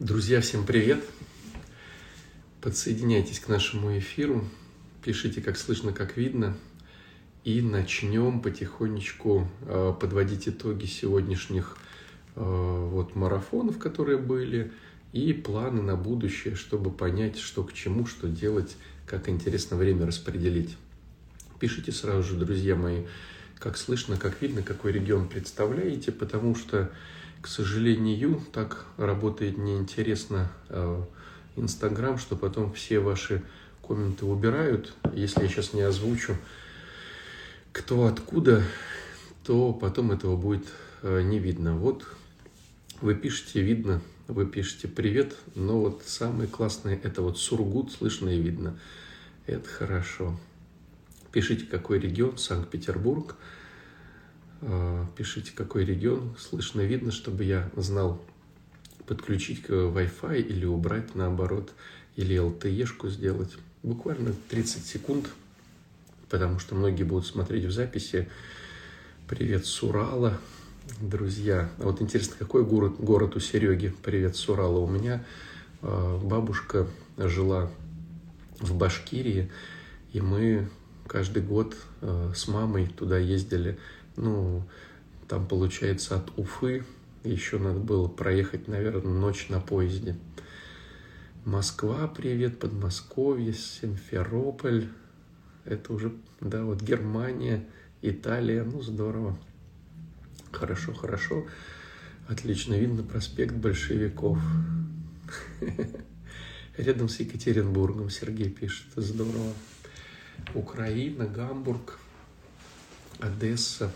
Друзья, всем привет! Подсоединяйтесь к нашему эфиру, пишите, как слышно, как видно, и начнем потихонечку э, подводить итоги сегодняшних э, вот марафонов, которые были, и планы на будущее, чтобы понять, что к чему, что делать, как интересно время распределить. Пишите сразу же, друзья мои, как слышно, как видно, какой регион представляете, потому что к сожалению, так работает неинтересно э, Инстаграм, что потом все ваши комменты убирают. Если я сейчас не озвучу, кто откуда, то потом этого будет э, не видно. Вот вы пишете, видно, вы пишете привет, но вот самое классное это вот Сургут, слышно и видно. Это хорошо. Пишите, какой регион, Санкт-Петербург – пишите, какой регион, слышно, видно, чтобы я знал, подключить к Wi-Fi или убрать наоборот, или LTE-шку сделать. Буквально 30 секунд, потому что многие будут смотреть в записи. Привет с Урала, друзья. А вот интересно, какой город, город у Сереги? Привет с Урала. У меня э, бабушка жила в Башкирии, и мы каждый год э, с мамой туда ездили ну, там, получается, от Уфы еще надо было проехать, наверное, ночь на поезде. Москва, привет, Подмосковье, Симферополь. Это уже, да, вот Германия, Италия, ну, здорово. Хорошо, хорошо. Отлично видно проспект большевиков. Рядом с Екатеринбургом Сергей пишет. Здорово. Украина, Гамбург, Одесса.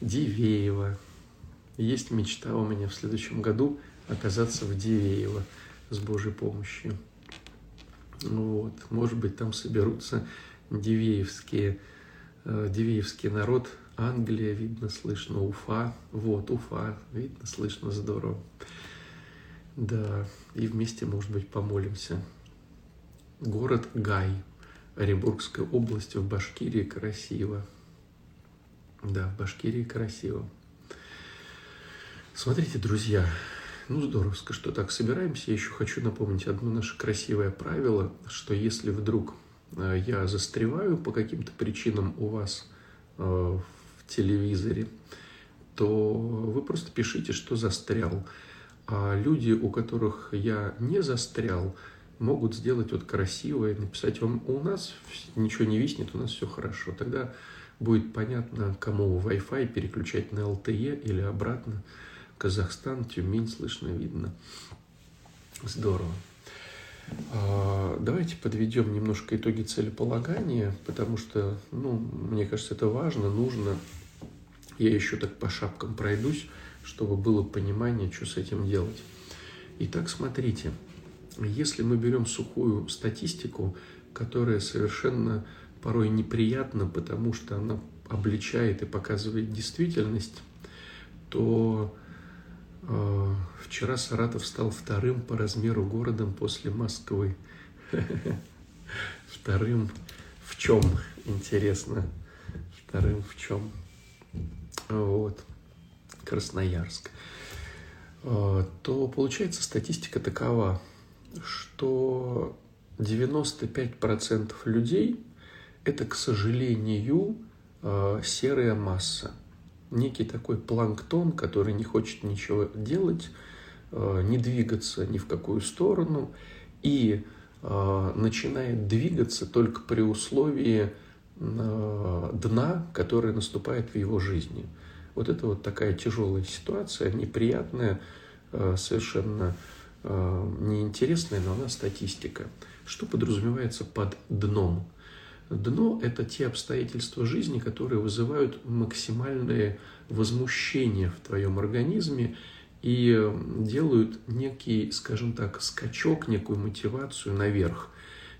Дивеево. Есть мечта у меня в следующем году оказаться в Дивеево с Божьей помощью. Вот. Может быть, там соберутся дивеевские, э, дивеевский народ. Англия, видно, слышно, Уфа. Вот, Уфа, видно, слышно, здорово. Да, и вместе, может быть, помолимся. Город Гай, Оренбургская область в Башкирии, красиво. Да, в Башкирии красиво. Смотрите, друзья, ну здорово, что так собираемся. Я еще хочу напомнить одно наше красивое правило, что если вдруг э, я застреваю по каким-то причинам у вас э, в телевизоре, то вы просто пишите, что застрял. А люди, у которых я не застрял, могут сделать вот красивое, написать вам, у нас ничего не виснет, у нас все хорошо. Тогда будет понятно, кому Wi-Fi переключать на LTE или обратно. Казахстан, Тюмень, слышно, видно. Здорово. А, давайте подведем немножко итоги целеполагания, потому что, ну, мне кажется, это важно, нужно. Я еще так по шапкам пройдусь, чтобы было понимание, что с этим делать. Итак, смотрите, если мы берем сухую статистику, которая совершенно порой неприятно, потому что она обличает и показывает действительность, то э, вчера Саратов стал вторым по размеру городом после Москвы. Вторым в чем, интересно? Вторым в чем? Вот. Красноярск. Э, то получается статистика такова, что 95% людей это, к сожалению, э, серая масса. Некий такой планктон, который не хочет ничего делать, э, не двигаться ни в какую сторону и э, начинает двигаться только при условии дна, которое наступает в его жизни. Вот это вот такая тяжелая ситуация, неприятная, совершенно неинтересная, но она статистика. Что подразумевается под дном? Дно – это те обстоятельства жизни, которые вызывают максимальное возмущение в твоем организме и делают некий, скажем так, скачок, некую мотивацию наверх.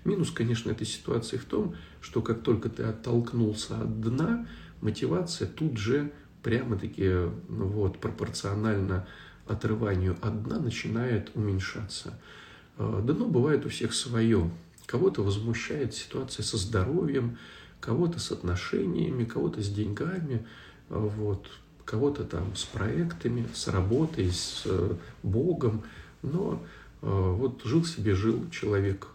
Минус, конечно, этой ситуации в том, что как только ты оттолкнулся от дна, мотивация тут же прямо-таки ну вот, пропорционально отрыванию от дна начинает уменьшаться. Э, дно бывает у всех свое. Кого-то возмущает ситуация со здоровьем, кого-то с отношениями, кого-то с деньгами, вот, кого-то там с проектами, с работой, с э, Богом. Но вот жил себе, жил человек,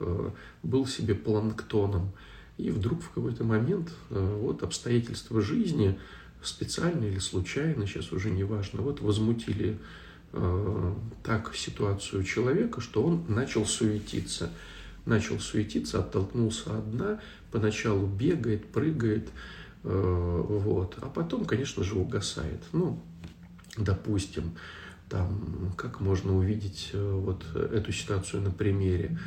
был себе планктоном, и вдруг в какой-то момент вот обстоятельства жизни, специально или случайно, сейчас уже не важно, вот возмутили так ситуацию человека, что он начал суетиться. Начал суетиться, оттолкнулся от дна, поначалу бегает, прыгает, вот, а потом, конечно же, угасает. Ну, допустим, там, как можно увидеть э, вот эту ситуацию на примере.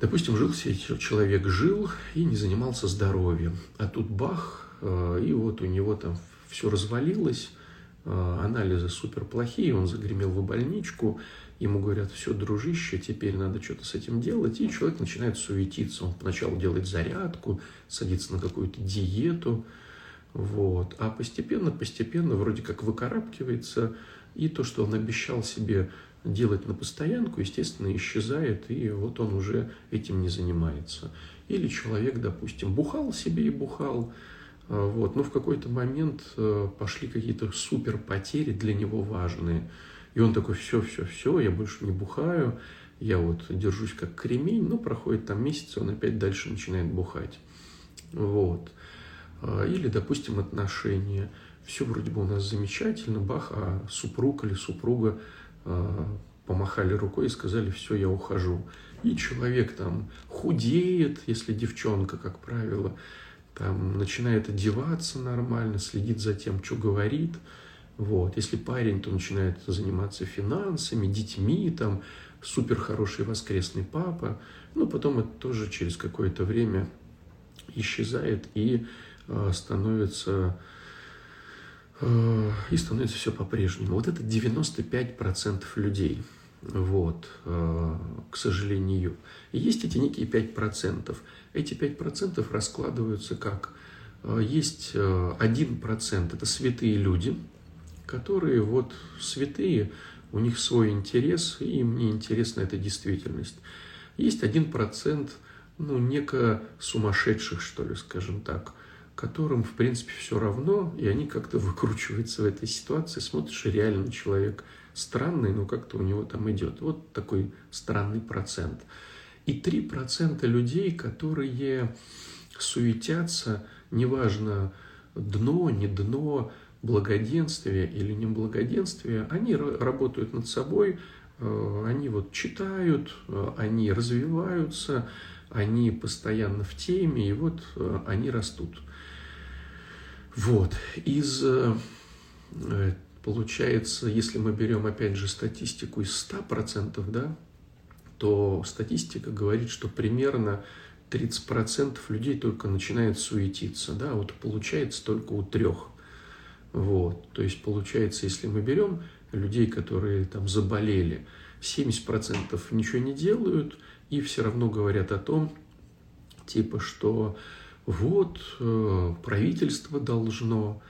Допустим, жил себе человек, жил и не занимался здоровьем, а тут бах, э, и вот у него там все развалилось, э, анализы супер плохие, он загремел в больничку, ему говорят, все, дружище, теперь надо что-то с этим делать, и человек начинает суетиться, он поначалу делает зарядку, садится на какую-то диету, вот. А постепенно, постепенно вроде как выкарабкивается, и то, что он обещал себе делать на постоянку, естественно, исчезает, и вот он уже этим не занимается. Или человек, допустим, бухал себе и бухал, а, вот, но в какой-то момент э, пошли какие-то супер потери для него важные. И он такой, все, все, все, я больше не бухаю, я вот держусь как кремень, но проходит там месяц, он опять дальше начинает бухать. Вот. А, или, допустим, отношения. Все вроде бы у нас замечательно, бах, а супруг или супруга а, помахали рукой и сказали, все, я ухожу. И человек там худеет, если девчонка, как правило, там начинает одеваться нормально, следит за тем, что говорит. Вот. Если парень, то начинает заниматься финансами, детьми, там, супер хороший воскресный папа. Но потом это тоже через какое-то время исчезает, и Э, становится э, и становится все по-прежнему. Вот это 95% людей, вот, э, к сожалению. И есть эти некие 5%. Эти 5% раскладываются как? Есть 1% – это святые люди, которые вот святые, у них свой интерес, и им не интересна эта действительность. Есть 1%, ну, неко сумасшедших, что ли, скажем так – которым, в принципе, все равно, и они как-то выкручиваются в этой ситуации. Смотришь, реально человек странный, но как-то у него там идет. Вот такой странный процент. И 3% людей, которые суетятся, неважно, дно, не дно, благоденствие или не благоденствие, они работают над собой, э, они вот читают, э, они развиваются, они постоянно в теме, и вот э, они растут. Вот. Из, получается, если мы берем, опять же, статистику из 100%, да, то статистика говорит, что примерно 30% людей только начинает суетиться, да, вот получается только у трех. Вот, то есть получается, если мы берем людей, которые там заболели, 70% ничего не делают и все равно говорят о том, типа, что вот э, правительство должно,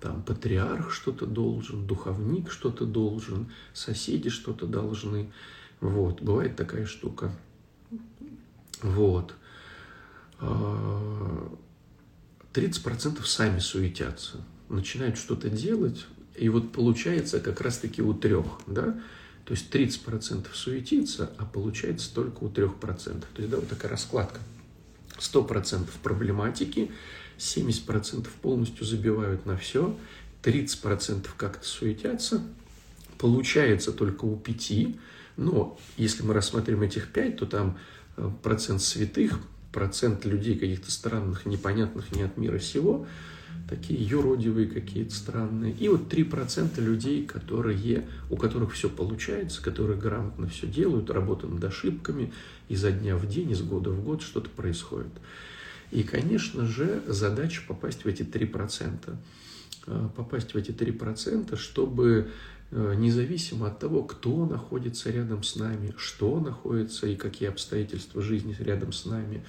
там патриарх что-то должен, духовник что-то должен, соседи что-то должны. Вот, бывает такая штука. Вот. 30% а, сами суетятся, начинают что-то делать, и вот получается как раз-таки у трех, да, то есть 30% суетится, а получается только у 3%. То есть, да, вот такая раскладка. 100% проблематики, 70% полностью забивают на все, 30% как-то суетятся, получается только у 5, но если мы рассмотрим этих 5, то там э, процент святых, процент людей каких-то странных, непонятных, не от мира сего, такие юродивые какие-то странные. И вот 3% людей, которые, у которых все получается, которые грамотно все делают, работают над ошибками, изо дня в день, из года в год что-то происходит. И, конечно же, задача попасть в эти 3%. Э, попасть в эти 3%, чтобы э, независимо от того, кто находится рядом с нами, что находится и какие обстоятельства жизни рядом с нами,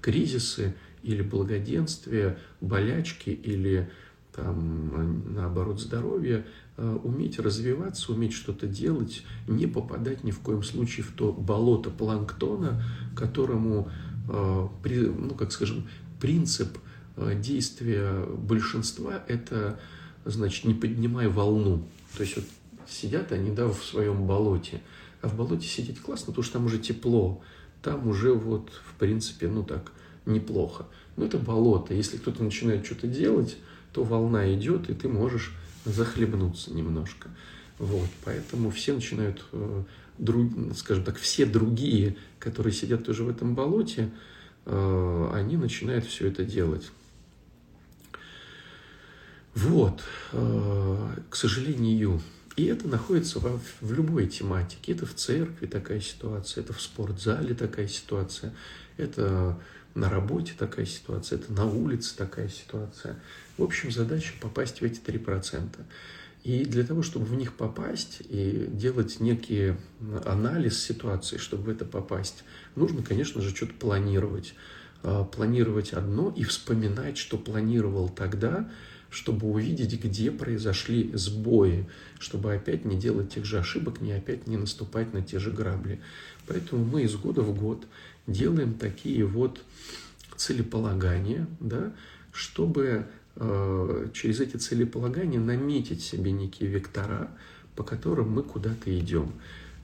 кризисы или благоденствие, болячки или там, наоборот, здоровье, э, уметь развиваться, уметь что-то делать, не попадать ни в коем случае в то болото планктона, которому, э, ну, как скажем, принцип э, действия большинства – это, значит, не поднимай волну. То есть вот сидят они, да, в своем болоте. А в болоте сидеть классно, потому что там уже тепло. Там уже вот, в принципе, ну так, неплохо. Но это болото. Если кто-то начинает что-то делать, то волна идет, и ты можешь захлебнуться немножко. Вот, поэтому все начинают, э, скажем так, все другие, которые сидят тоже в этом болоте, э, они начинают все это делать. Вот, э, к сожалению, и это находится в любой тематике. Это в церкви такая ситуация, это в спортзале такая ситуация, это на работе такая ситуация, это на улице такая ситуация. В общем, задача попасть в эти 3%. И для того, чтобы в них попасть и делать некий анализ ситуации, чтобы в это попасть, нужно, конечно же, что-то планировать. А, планировать одно и вспоминать, что планировал тогда, чтобы увидеть, где произошли сбои, чтобы опять не делать тех же ошибок, не опять не наступать на те же грабли. Поэтому мы из года в год делаем такие вот целеполагания, да, чтобы э, через эти целеполагания наметить себе некие вектора, по которым мы куда-то идем.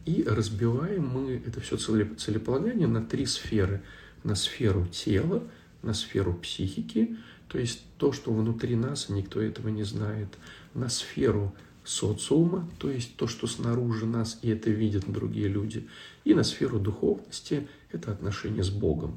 И разбиваем мы это все целеполагание на три сферы. На сферу тела, на сферу психики, то есть то, что внутри нас, никто этого не знает, на сферу социума, то есть то, что снаружи нас, и это видят другие люди, и на сферу духовности, это отношение с Богом.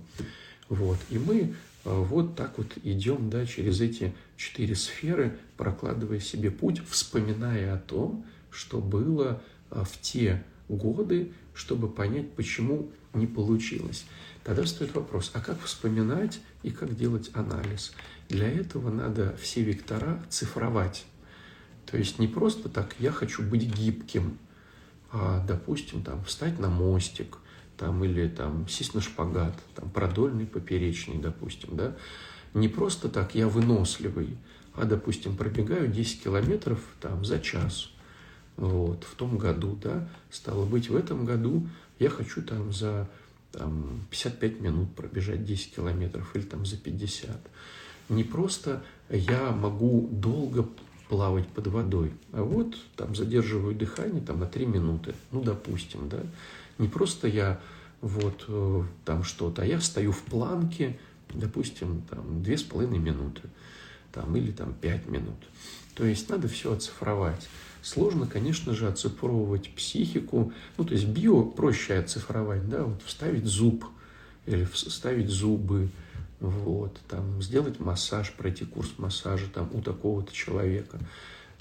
Вот. И мы э, вот так вот идем да, через эти четыре сферы, прокладывая себе путь, вспоминая о том, что было э, в те годы, чтобы понять, почему не получилось. Тогда стоит вопрос, а как вспоминать и как делать анализ? Для этого надо все вектора цифровать. То есть не просто так «я хочу быть гибким», а, допустим, там, встать на мостик – там, или там, сесть на шпагат, там, продольный, поперечный, допустим, да, не просто так я выносливый, а, допустим, пробегаю 10 километров там, за час, вот, в том году, да, стало быть, в этом году я хочу там за там, 55 минут пробежать 10 километров или там за 50. Не просто я могу долго плавать под водой, а вот там задерживаю дыхание там на 3 минуты, ну, допустим, да, не просто я вот э, там что-то, а я встаю в планке, допустим, там две с половиной минуты, там, или там пять минут. То есть надо все оцифровать. Сложно, конечно же, оцифровывать психику. Ну, то есть био проще оцифровать, да, вот вставить зуб или вставить зубы, вот, там, сделать массаж, пройти курс массажа там у такого-то человека.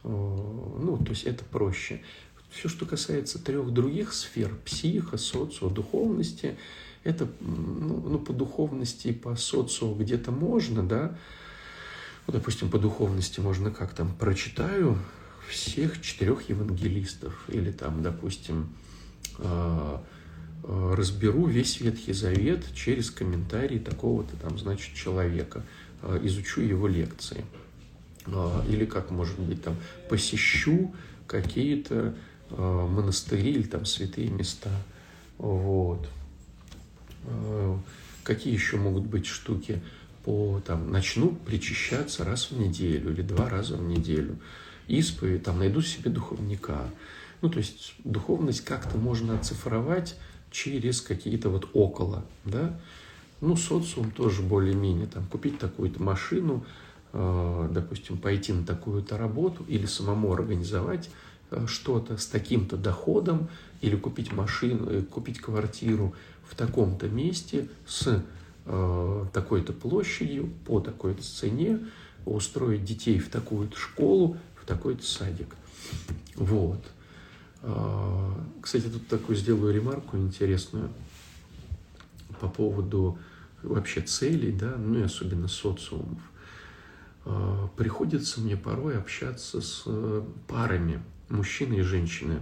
Ну, то есть это проще. Все, что касается трех других сфер, психа, социо, духовности, это ну, ну, по духовности и по социо где-то можно, да, ну, допустим, по духовности можно как там, прочитаю всех четырех евангелистов, или там, допустим, а, разберу весь Ветхий Завет через комментарии такого-то там, значит, человека, а, изучу его лекции. Или как, может быть, там, посещу какие-то Э, монастыри или там святые места. Вот. Э, какие еще могут быть штуки? По, там, начну причащаться раз в неделю или два раза в неделю. Исповедь, там, найду себе духовника. Ну, то есть духовность как-то можно оцифровать через какие-то вот около, да. Ну, социум тоже более-менее, там, купить такую-то машину, э, допустим, пойти на такую-то работу или самому организовать Э, что-то с таким-то доходом или купить машину, э, купить квартиру в таком-то месте с э, такой-то площадью, по такой-то цене, устроить детей в такую-то школу, в такой-то садик. Вот. Э, кстати, тут такую сделаю ремарку интересную по поводу вообще целей, да, ну и особенно социумов. Э, приходится мне порой общаться с парами, мужчины и женщины.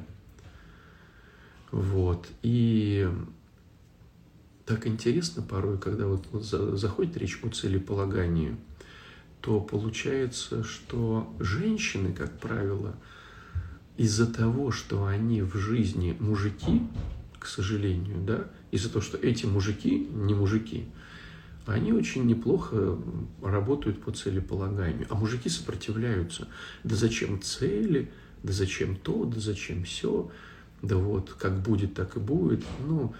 Вот. И так интересно порой, когда вот заходит речь о целеполагании, то получается, что женщины, как правило, из-за того, что они в жизни мужики, к сожалению, да, из-за того, что эти мужики не мужики, они очень неплохо работают по целеполаганию. А мужики сопротивляются. Да зачем цели? да зачем то, да зачем все, да вот как будет, так и будет. Ну,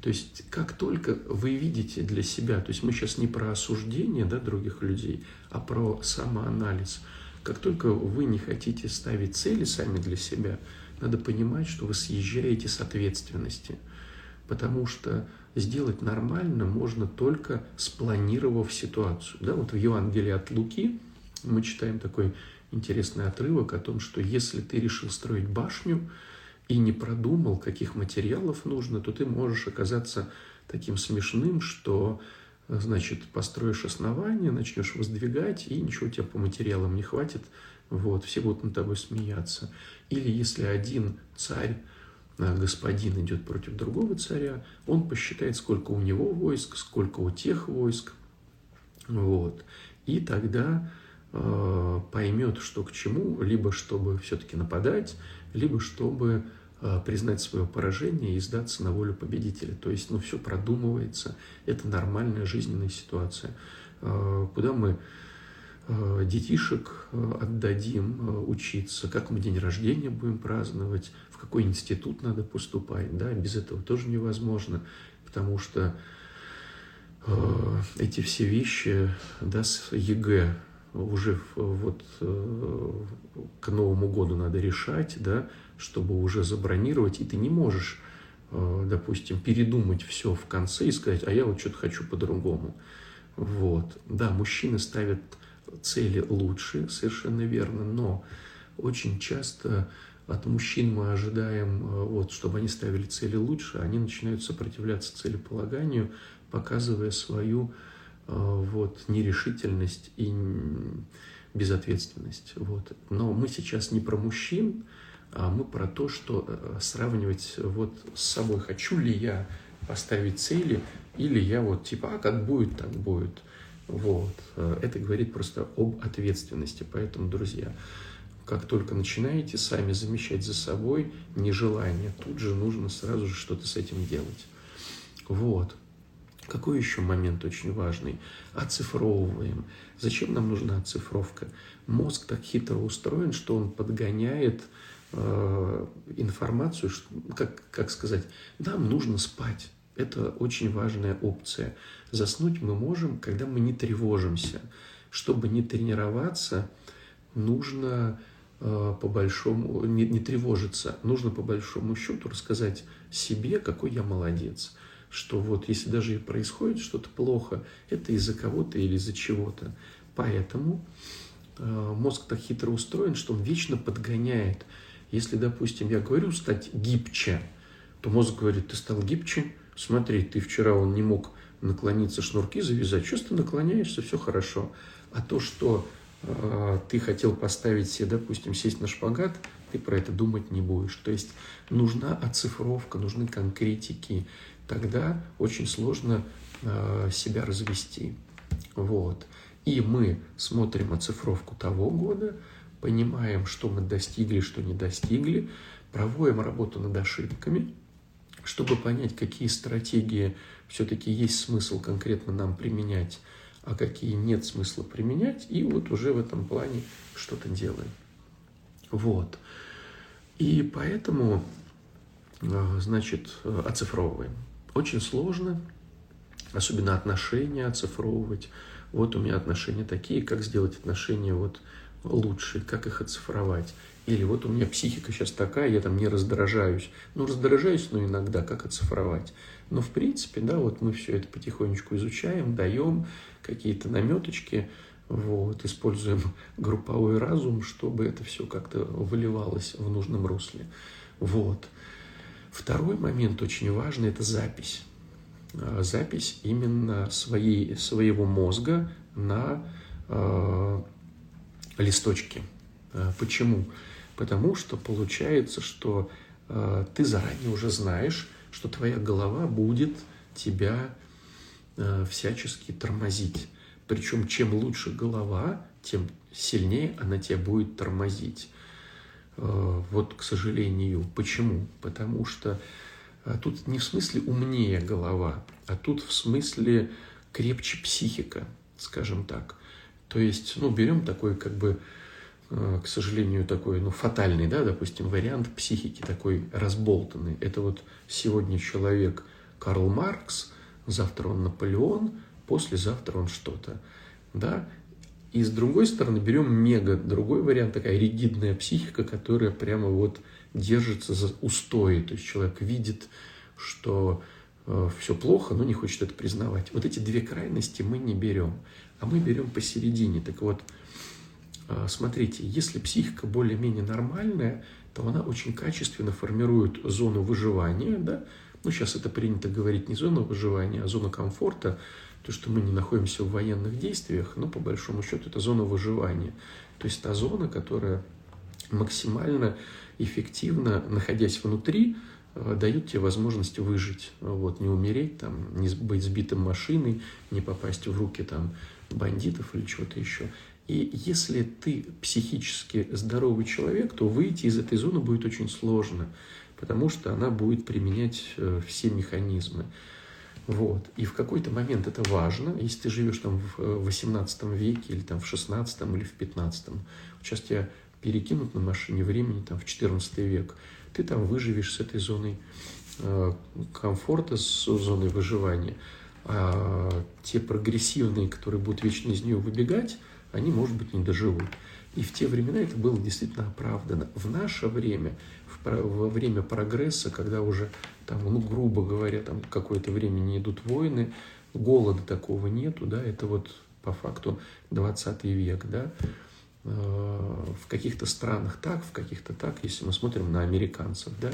то есть как только вы видите для себя, то есть мы сейчас не про осуждение да, других людей, а про самоанализ. Как только вы не хотите ставить цели сами для себя, надо понимать, что вы съезжаете с ответственности. Потому что сделать нормально можно только спланировав ситуацию. Да, вот в Евангелии от Луки мы читаем такой интересный отрывок о том, что если ты решил строить башню и не продумал, каких материалов нужно, то ты можешь оказаться таким смешным, что значит, построишь основание, начнешь воздвигать, и ничего у тебя по материалам не хватит, вот, все будут над тобой смеяться. Или если один царь, э, господин идет против другого царя, он посчитает, сколько у него войск, сколько у тех войск, вот, и тогда э, поймет, что к чему, либо чтобы все-таки нападать, либо чтобы признать свое поражение и сдаться на волю победителя. То есть, ну, все продумывается, это нормальная жизненная ситуация. Э, куда мы Э, детишек отдадим учиться, как мы день рождения будем праздновать, в какой институт надо поступать, да, без этого тоже невозможно, потому что эти все вещи, да, с ЕГЭ уже вот э, к Новому году надо решать, да, чтобы уже забронировать, и ты не можешь, э, допустим, передумать все в конце и сказать, а я вот что-то хочу по-другому. Вот. Да, мужчины ставят цели лучше, совершенно верно, но очень часто от мужчин мы ожидаем, э, вот, чтобы они ставили цели лучше, они начинают сопротивляться целеполаганию, показывая свою вот, нерешительность и безответственность. Вот. Но мы сейчас не про мужчин, а мы про то, что э, сравнивать вот с собой, хочу ли я поставить цели, или я вот типа, а как будет, так будет. Вот. Э, это говорит просто об ответственности. Поэтому, друзья, как только начинаете сами замечать за собой нежелание, тут же нужно сразу же что-то с этим делать. Вот. Какой еще момент очень важный? Оцифровываем. Зачем нам нужна оцифровка? Мозг так хитро устроен, что он подгоняет э, информацию, что, как, как сказать, нам нужно спать. Это очень важная опция. Заснуть мы можем, когда мы не тревожимся. Чтобы не тренироваться, нужно э, по большому, не, не тревожиться, нужно по большому счету рассказать себе, какой я молодец. Что вот если даже и происходит что-то плохо, это из-за кого-то или из-за чего-то. Поэтому э, мозг так хитро устроен, что он вечно подгоняет. Если, допустим, я говорю стать гибче, то мозг говорит, ты стал гибче, смотри, ты вчера он не мог наклониться, шнурки завязать, сейчас ты наклоняешься, все хорошо. А то, что э, ты хотел поставить себе, допустим, сесть на шпагат, ты про это думать не будешь. То есть нужна оцифровка, нужны конкретики. Тогда очень сложно э, себя развести. Вот. И мы смотрим оцифровку того года, понимаем, что мы достигли, что не достигли, проводим работу над ошибками – чтобы понять, какие стратегии все-таки есть смысл конкретно нам применять, а какие нет смысла применять, и вот уже в этом плане что-то делаем. Вот. И поэтому, э, значит, оцифровываем. Очень сложно, особенно отношения оцифровывать. Вот у меня отношения такие, как сделать отношения вот лучше, как их оцифровать. Или вот у меня психика сейчас такая, я там не раздражаюсь. Ну, раздражаюсь, но иногда, как оцифровать. Но, в принципе, да, вот мы все это потихонечку изучаем, даем какие-то наметочки, вот, используем групповой разум, чтобы это все как-то выливалось в нужном русле. Вот. Второй момент очень важный – это запись. А, запись именно своей, своего мозга на э, листочке. А, почему? Потому что получается, что э, ты заранее уже знаешь, что твоя голова будет тебя э, всячески тормозить. Причем чем лучше голова, тем сильнее она тебя будет тормозить. Э, вот, к сожалению. Почему? Потому что э, тут не в смысле умнее голова, а тут в смысле крепче психика, скажем так. То есть, ну, берем такой как бы к сожалению, такой, ну, фатальный, да, допустим, вариант психики такой разболтанный. Это вот сегодня человек Карл Маркс, завтра он Наполеон, послезавтра он что-то, да. И с другой стороны берем мега, другой вариант, такая ригидная психика, которая прямо вот держится за устои. То есть человек видит, что э, все плохо, но не хочет это признавать. Вот эти две крайности мы не берем, а мы берем посередине. Так вот, э, смотрите, если психика более-менее нормальная, то она очень качественно формирует зону выживания, да, ну, сейчас это принято говорить не зона выживания, а зона комфорта, то, что мы не находимся в военных действиях, но по большому счету это зона выживания. То есть та зона, которая максимально эффективно, находясь внутри, э, дает тебе возможность выжить, вот, не умереть, там, не быть сбитым машиной, не попасть в руки там, бандитов или чего-то еще. И если ты психически здоровый человек, то выйти из этой зоны будет очень сложно, потому что она будет применять э, все механизмы. Вот. И в какой-то момент это важно, если ты живешь там в 18 э, веке или там в 16 или в 15. Сейчас тебя перекинут на машине времени там в 14 век. Ты там выживешь с этой зоной э, комфорта, с зоной выживания. А те прогрессивные, которые будут вечно из нее выбегать, они, может быть, не доживут. И в те времена это было действительно оправдано. В наше время, во время прогресса, когда уже, там, ну, грубо говоря, там какое-то время не идут войны, голода такого нету, да, это вот по факту 20 век, да, э, в каких-то странах так, в каких-то так, если мы смотрим на американцев, да,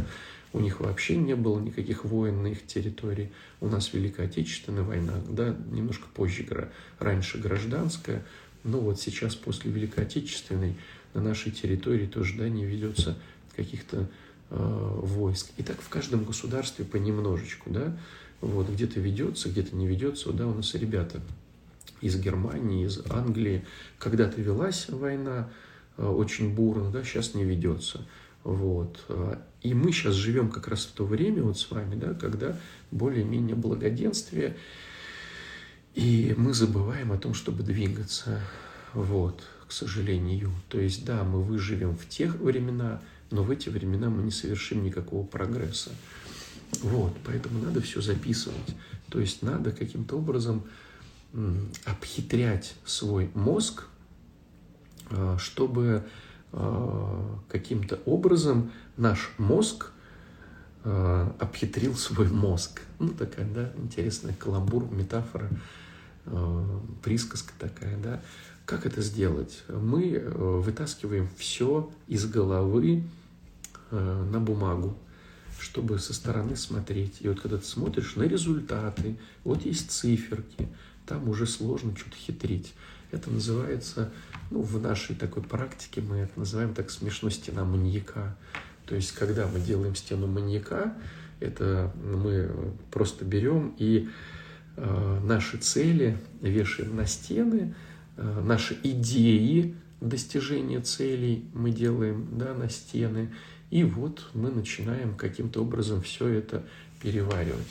у них вообще не было никаких войн на их территории. У нас Великая Отечественная война, да, немножко позже, раньше гражданская, но вот сейчас после Великой Отечественной на нашей территории тоже да, не ведется каких-то э, войск. И так в каждом государстве понемножечку, да, вот где-то ведется, где-то не ведется. Да, у нас ребята из Германии, из Англии, когда-то велась война э, очень бурно, да, сейчас не ведется. Вот. И мы сейчас живем как раз в то время вот с вами, да, когда более-менее благоденствие, и мы забываем о том, чтобы двигаться. Вот, к сожалению. То есть, да, мы выживем в тех времена, но в эти времена мы не совершим никакого прогресса. Вот, поэтому надо все записывать. То есть надо каким-то образом обхитрять свой мозг, а, чтобы а, каким-то образом наш мозг а, обхитрил свой мозг. Ну, такая, да, интересная каламбур, метафора. Присказка такая, да. Как это сделать? Мы э, вытаскиваем все из головы э, на бумагу, чтобы со стороны смотреть. И вот когда ты смотришь на результаты, вот есть циферки, там уже сложно что-то хитрить. Это называется, ну, в нашей такой практике мы это называем так смешно стена маньяка. То есть, когда мы делаем стену маньяка, это мы просто берем и Э, наши цели вешаем на стены, наши идеи достижения целей мы делаем да, на стены. И вот мы начинаем каким-то образом все это переваривать.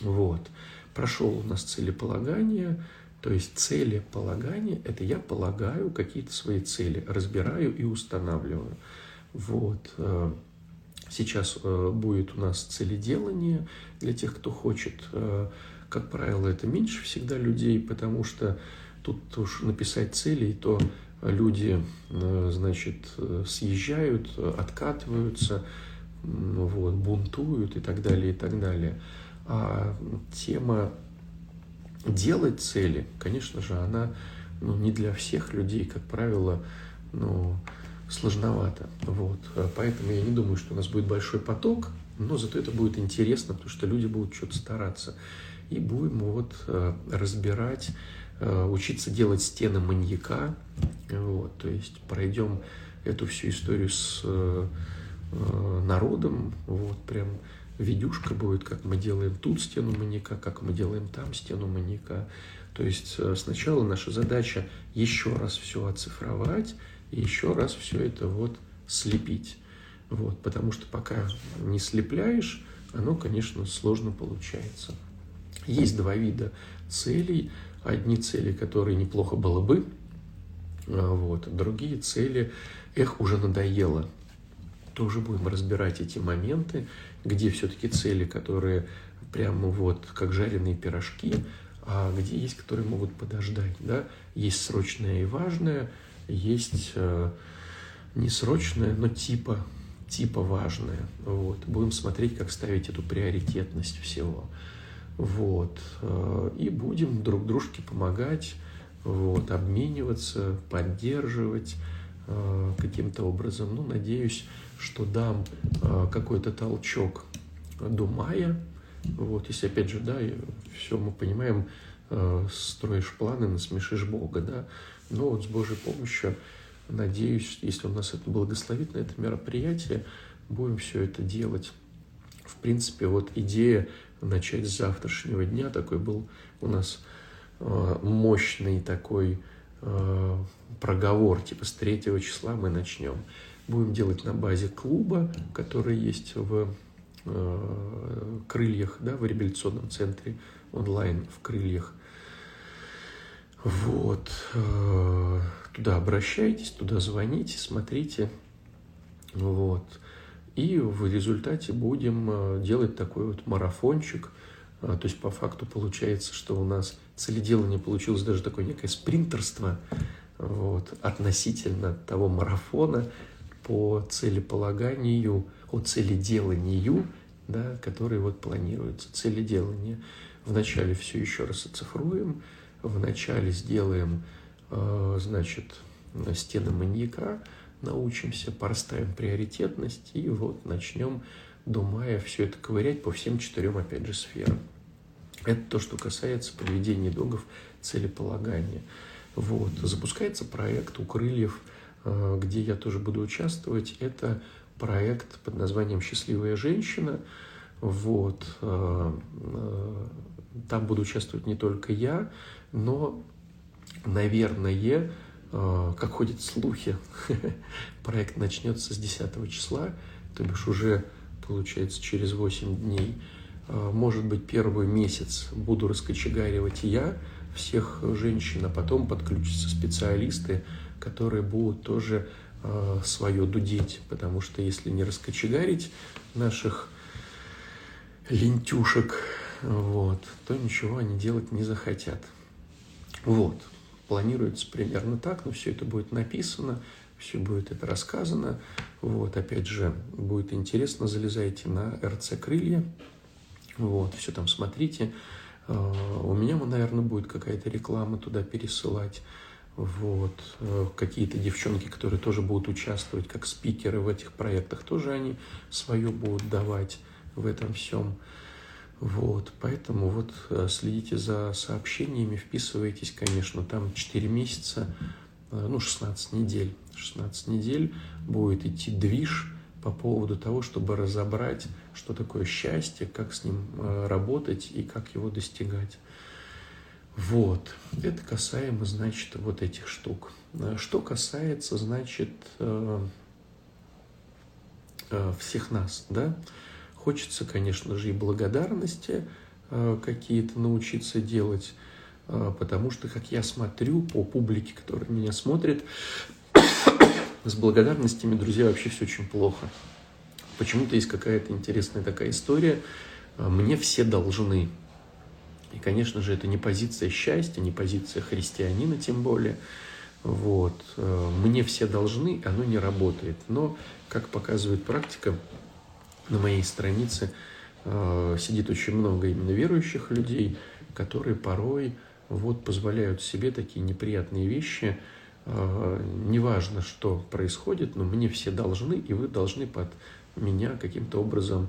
Вот. Прошел у нас целеполагание, то есть целеполагание – это я полагаю какие-то свои цели, разбираю и устанавливаю. Вот. Э, сейчас будет у нас целеделание для тех, кто хочет как правило, это меньше всегда людей, потому что тут уж написать цели, то люди, э, значит, съезжают, откатываются, вот, бунтуют и так далее, и так далее. А тема делать цели, конечно же, она ну, не для всех людей, как правило, ну, сложновато. Вот. Поэтому я не думаю, что у нас будет большой поток, но зато это будет интересно, потому что люди будут что-то стараться и будем вот э, разбирать, э, учиться делать стены маньяка. Вот, то есть пройдем эту всю историю с э, народом, вот прям видюшка будет, как мы делаем тут стену маньяка, как мы делаем там стену маньяка. То есть сначала наша задача еще раз все оцифровать и еще раз все это вот слепить. Вот, потому что пока не слепляешь, оно, конечно, сложно получается. Есть два вида целей. Одни цели, которые неплохо было бы Вот. Другие цели, эх, уже надоело. Тоже будем разбирать эти моменты, где все-таки цели, которые прямо вот как жареные пирожки, а где есть, которые могут подождать. Да? Есть срочное и важное, есть э, несрочное, но типа, типа важное. Вот. Будем смотреть, как ставить эту приоритетность всего. Вот. Э, и будем друг дружке помогать, вот, обмениваться, поддерживать э, каким-то образом. Ну, надеюсь, что дам э, какой-то толчок до мая. Вот, если опять же, да, все мы понимаем, строишь планы, насмешишь Бога, да. Но вот с Божьей помощью, надеюсь, если Он нас это благословит на это мероприятие, будем все это делать. В принципе, вот идея начать с завтрашнего дня. Такой был у нас э, мощный такой э, проговор, типа с третьего числа мы начнем. Будем делать на базе клуба, который есть в э, крыльях, да, в реабилитационном центре онлайн в крыльях. Вот. Туда обращайтесь, туда звоните, смотрите. Вот. И в результате будем э, делать такой вот марафончик. А, то есть по факту получается, что у нас целеделание получилось даже такое некое спринтерство вот, относительно того марафона по целеполаганию, о целеделанию, да, который вот планируется. Целеделание. Вначале все еще раз оцифруем, вначале сделаем, э, значит, стены маньяка, научимся, порставим приоритетность и вот начнем до мая все это ковырять по всем четырем, опять же, сферам. Это то, что касается подведения итогов целеполагания. Вот. Запускается проект у крыльев, э, где я тоже буду участвовать. Это проект под названием «Счастливая женщина». Вот. Э, э, там буду участвовать не только я, но, наверное, как ходят слухи, проект начнется с 10 числа, то бишь уже, получается, через 8 дней. А, может быть, первый месяц буду раскочегаривать я всех женщин, а потом подключатся специалисты, которые будут тоже а, свое дудеть, потому что если не раскочегарить наших лентюшек, вот, то ничего они делать не захотят. Вот планируется примерно так, но все это будет написано, все будет это рассказано. Вот, опять же, будет интересно, залезайте на РЦ «Крылья», вот, все там смотрите. А, у меня, наверное, будет какая-то реклама туда пересылать. Вот. Э, какие-то девчонки, которые тоже будут участвовать как спикеры в этих проектах, тоже они свое будут давать в этом всем. Вот, поэтому вот э, следите за сообщениями, вписывайтесь, конечно, там 4 месяца, э, ну, 16 недель. 16 недель будет идти движ по поводу того, чтобы разобрать, что такое счастье, как с ним э, работать и как его достигать. Вот, это касаемо, значит, вот этих штук. Что касается, значит, всех нас, да, Хочется, конечно же, и благодарности э, какие-то научиться делать, э, потому что, как я смотрю по публике, которая меня смотрит, с благодарностями, друзья, вообще все очень плохо. Почему-то есть какая-то интересная такая история. Э, мне все должны. И, конечно же, это не позиция счастья, не позиция христианина, тем более. Вот. Мне все должны, оно не работает. Но, как показывает практика, на моей странице э, сидит очень много именно верующих людей, которые порой вот позволяют себе такие неприятные вещи. Э, неважно, что происходит, но мне все должны, и вы должны под меня каким-то образом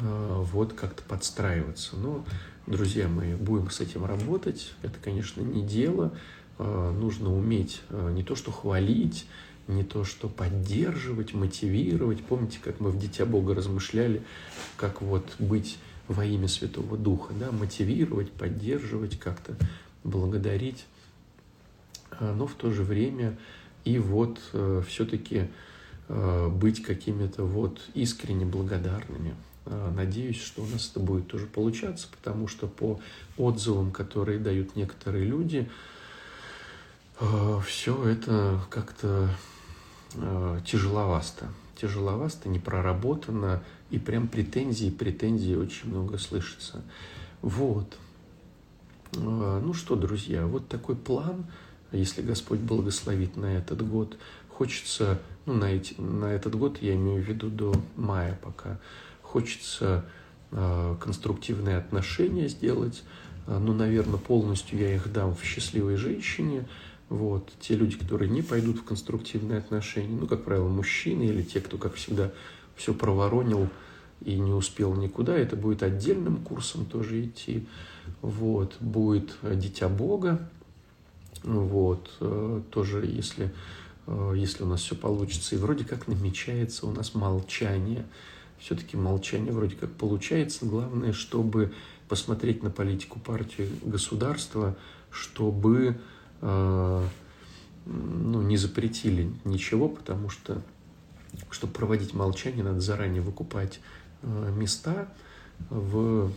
э, вот как-то подстраиваться. Но, друзья мои, будем с этим работать. Это, конечно, не дело. Э, нужно уметь э, не то что хвалить, не то что поддерживать, мотивировать. Помните, как мы в Дитя Бога размышляли, как вот быть во имя Святого Духа, да, мотивировать, поддерживать, как-то благодарить, а, но в то же время и вот э, все-таки э, быть какими-то вот искренне благодарными. А, надеюсь, что у нас это будет тоже получаться, потому что по отзывам, которые дают некоторые люди, э, все это как-то э, тяжеловасто. Тяжеловасто, не проработано, и прям претензии, претензий очень много слышится. Вот. Ну что, друзья, вот такой план, если Господь благословит на этот год. Хочется, ну, на, эти, на этот год я имею в виду до мая пока, хочется э, конструктивные отношения сделать, э, ну, наверное, полностью я их дам в счастливой женщине, вот, те люди, которые не пойдут в конструктивные отношения, ну, как правило, мужчины или те, кто, как всегда, все проворонил и не успел никуда, это будет отдельным курсом тоже идти, вот, будет Дитя Бога, вот, э, тоже, если Э, если у нас все получится. И вроде как намечается у нас молчание. Все-таки молчание вроде как получается. Главное, чтобы посмотреть на политику партии государства, чтобы э, ну, не запретили ничего, потому что, чтобы проводить молчание, надо заранее выкупать э, места в,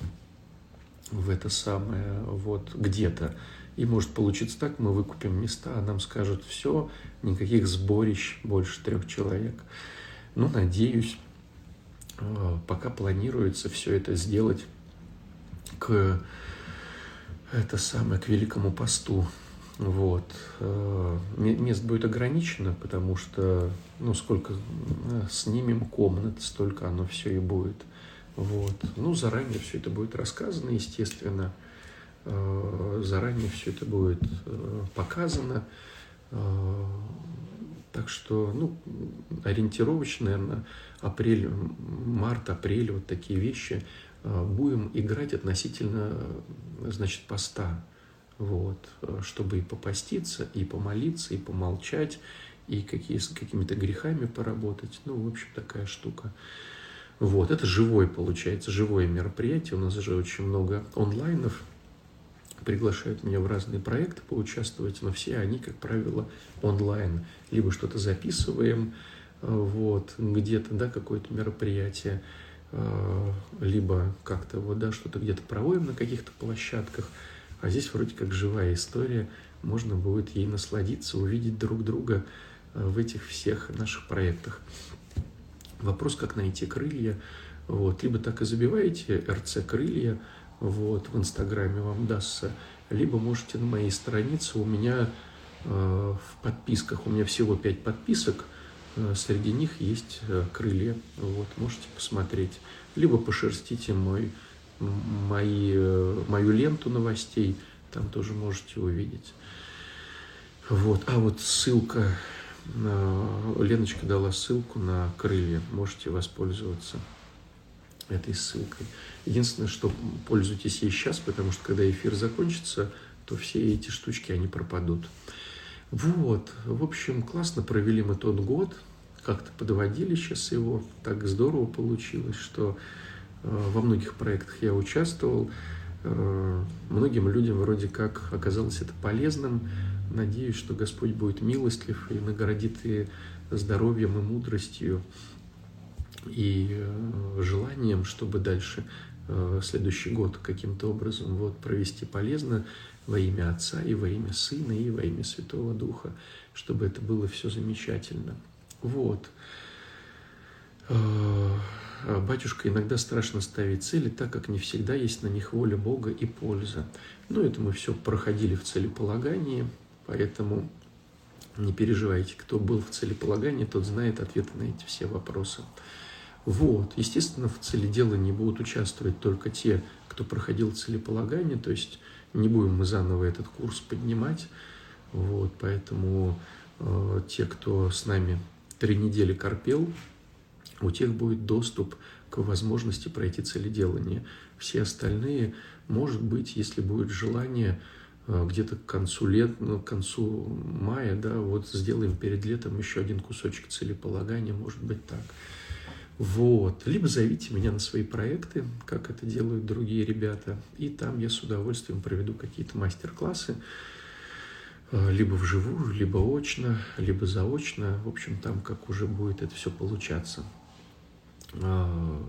в это самое, вот где-то. И может получиться так, мы выкупим места, а нам скажут, все, никаких сборищ больше трех человек. Ну, надеюсь, э, пока планируется все это сделать к это самое, к Великому посту. Вот. Э, мест будет ограничено, потому что, ну, сколько э, снимем комнат, столько оно все и будет. Вот. Ну, заранее все это будет рассказано, естественно. Э, заранее все это будет показано. Так что, ну, ориентировочно, наверное, апрель, март, апрель, вот такие вещи будем играть относительно, значит, поста. Вот, чтобы и попаститься, и помолиться, и помолчать, и какие, с какими-то грехами поработать. Ну, в общем, такая штука. Вот, это живое получается, живое мероприятие. У нас же очень много онлайнов, приглашают меня в разные проекты поучаствовать, но все они, как правило, онлайн. Либо что-то записываем, э, вот, где-то, да, какое-то мероприятие, э, либо как-то вот, да, что-то где-то проводим на каких-то площадках, а здесь вроде как живая история, можно будет ей насладиться, увидеть друг друга э, в этих всех наших проектах. Вопрос, как найти крылья, вот, либо так и забиваете РЦ крылья, вот, в Инстаграме вам дастся, либо можете на моей странице, у меня э, в подписках, у меня всего 5 подписок, э, среди них есть э, крылья, вот, можете посмотреть, либо пошерстите мой, мои, э, мою ленту новостей, там тоже можете увидеть. Вот, а вот ссылка, Леночка дала ссылку на крылья, можете воспользоваться этой ссылкой. Единственное, что пользуйтесь ей сейчас, потому что когда эфир закончится, то все эти штучки, они пропадут. Вот, в общем, классно провели мы тот год, как-то подводили сейчас его, так здорово получилось, что во многих проектах я участвовал, э, многим людям вроде как оказалось это полезным. Надеюсь, что Господь будет милостлив и наградит и здоровьем, и мудростью, и э, желанием, чтобы дальше э, следующий год каким-то образом вот, провести полезно во имя Отца и во имя Сына и во имя Святого Духа, чтобы это было все замечательно. Вот. Э, батюшка, иногда страшно ставить цели, так как не всегда есть на них воля Бога и польза. Но это мы все проходили в целеполагании, поэтому не переживайте, кто был в целеполагании, тот знает ответы на эти все вопросы. Вот. Естественно, в целеделании будут участвовать только те, кто проходил целеполагание, то есть не будем мы заново этот курс поднимать. Вот, поэтому э, те, кто с нами три недели корпел, у тех будет доступ к возможности пройти целеделание. Все остальные, может быть, если будет желание, э, где-то к концу лет, ну, к концу мая, да, вот сделаем перед летом еще один кусочек целеполагания, может быть так. Вот. Либо зовите меня на свои проекты, как это делают другие ребята, и там я с удовольствием проведу какие-то мастер-классы, э, либо вживую, либо очно, либо заочно. В общем, там как уже будет это все получаться. А,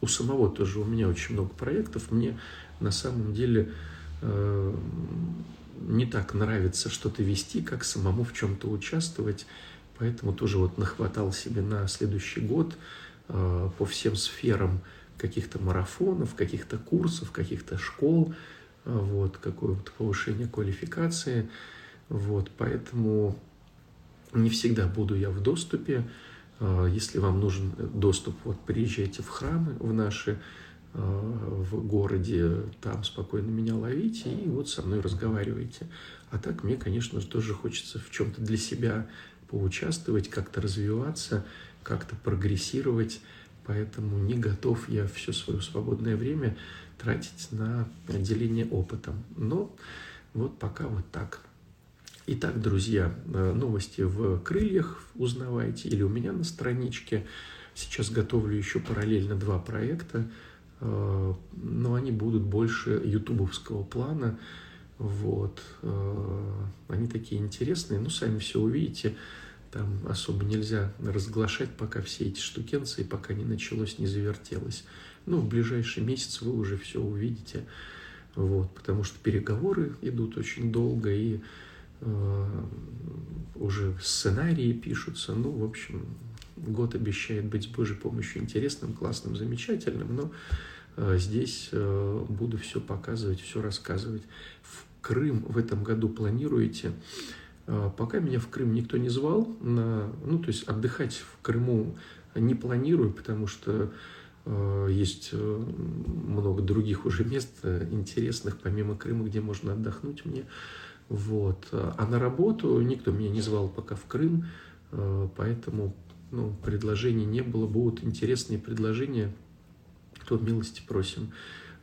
у самого тоже у меня очень много проектов. Мне на самом деле э, не так нравится что-то вести, как самому в чем-то участвовать. Поэтому тоже вот нахватал себе на следующий год э, по всем сферам каких-то марафонов, каких-то курсов, каких-то школ, э, вот, какое-то повышение квалификации. Вот, поэтому не всегда буду я в доступе. Э, если вам нужен доступ, вот приезжайте в храмы, в наши, э, в городе, там спокойно меня ловите и вот со мной разговаривайте. А так мне, конечно же, тоже хочется в чем-то для себя поучаствовать, как-то развиваться, как-то прогрессировать. Поэтому не готов я все свое свободное время тратить на деление опытом. Но вот пока вот так. Итак, друзья, э, новости в крыльях узнавайте или у меня на страничке. Сейчас готовлю еще параллельно два проекта, э, но они будут больше ютубовского плана. Вот. Э, они такие интересные, ну, сами все увидите. Там особо нельзя разглашать пока все эти штукенции, пока не началось, не завертелось. Ну, в ближайший месяц вы уже все увидите. Вот, потому что переговоры идут очень долго, и уже сценарии пишутся. Ну, в общем, год обещает быть с Божьей помощью интересным, классным, замечательным, но э, здесь э, буду все показывать, все рассказывать. В Крым в этом году планируете? Э, пока меня в Крым никто не звал, на, ну, то есть отдыхать в Крыму не планирую, потому что э, есть э, много других уже мест э, интересных, помимо Крыма, где можно отдохнуть мне. Вот. А на работу никто меня не звал пока в Крым, э, поэтому ну, предложений не было. Будут интересные предложения, кто милости просим.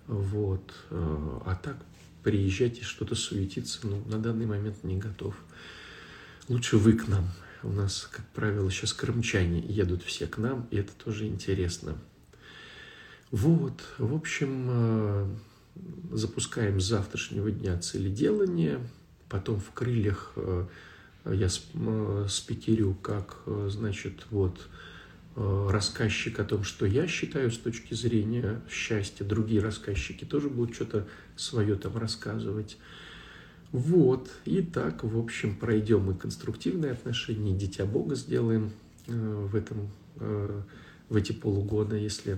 Вот. Э, а так приезжать и что-то суетиться, ну, на данный момент не готов. Лучше вы к нам. У нас, как правило, сейчас крымчане едут все к нам, и это тоже интересно. Вот, в общем, э, запускаем с завтрашнего дня целеделание, потом в крыльях э, я э, спикерю как, значит, вот, рассказчик о том, что я считаю с точки зрения счастья. Другие рассказчики тоже будут что-то свое там рассказывать. Вот, и так, в общем, пройдем и конструктивные отношения, и дитя Бога сделаем э, в, этом, э, в эти полугода, если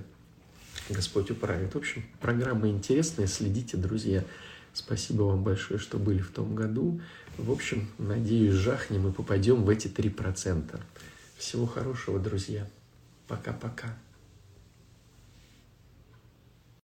Господь управит. В общем, программа интересная, следите, друзья. Спасибо вам большое, что были в том году. В общем, надеюсь, жахнем и попадем в эти 3%. Всего хорошего, друзья. Пока-пока.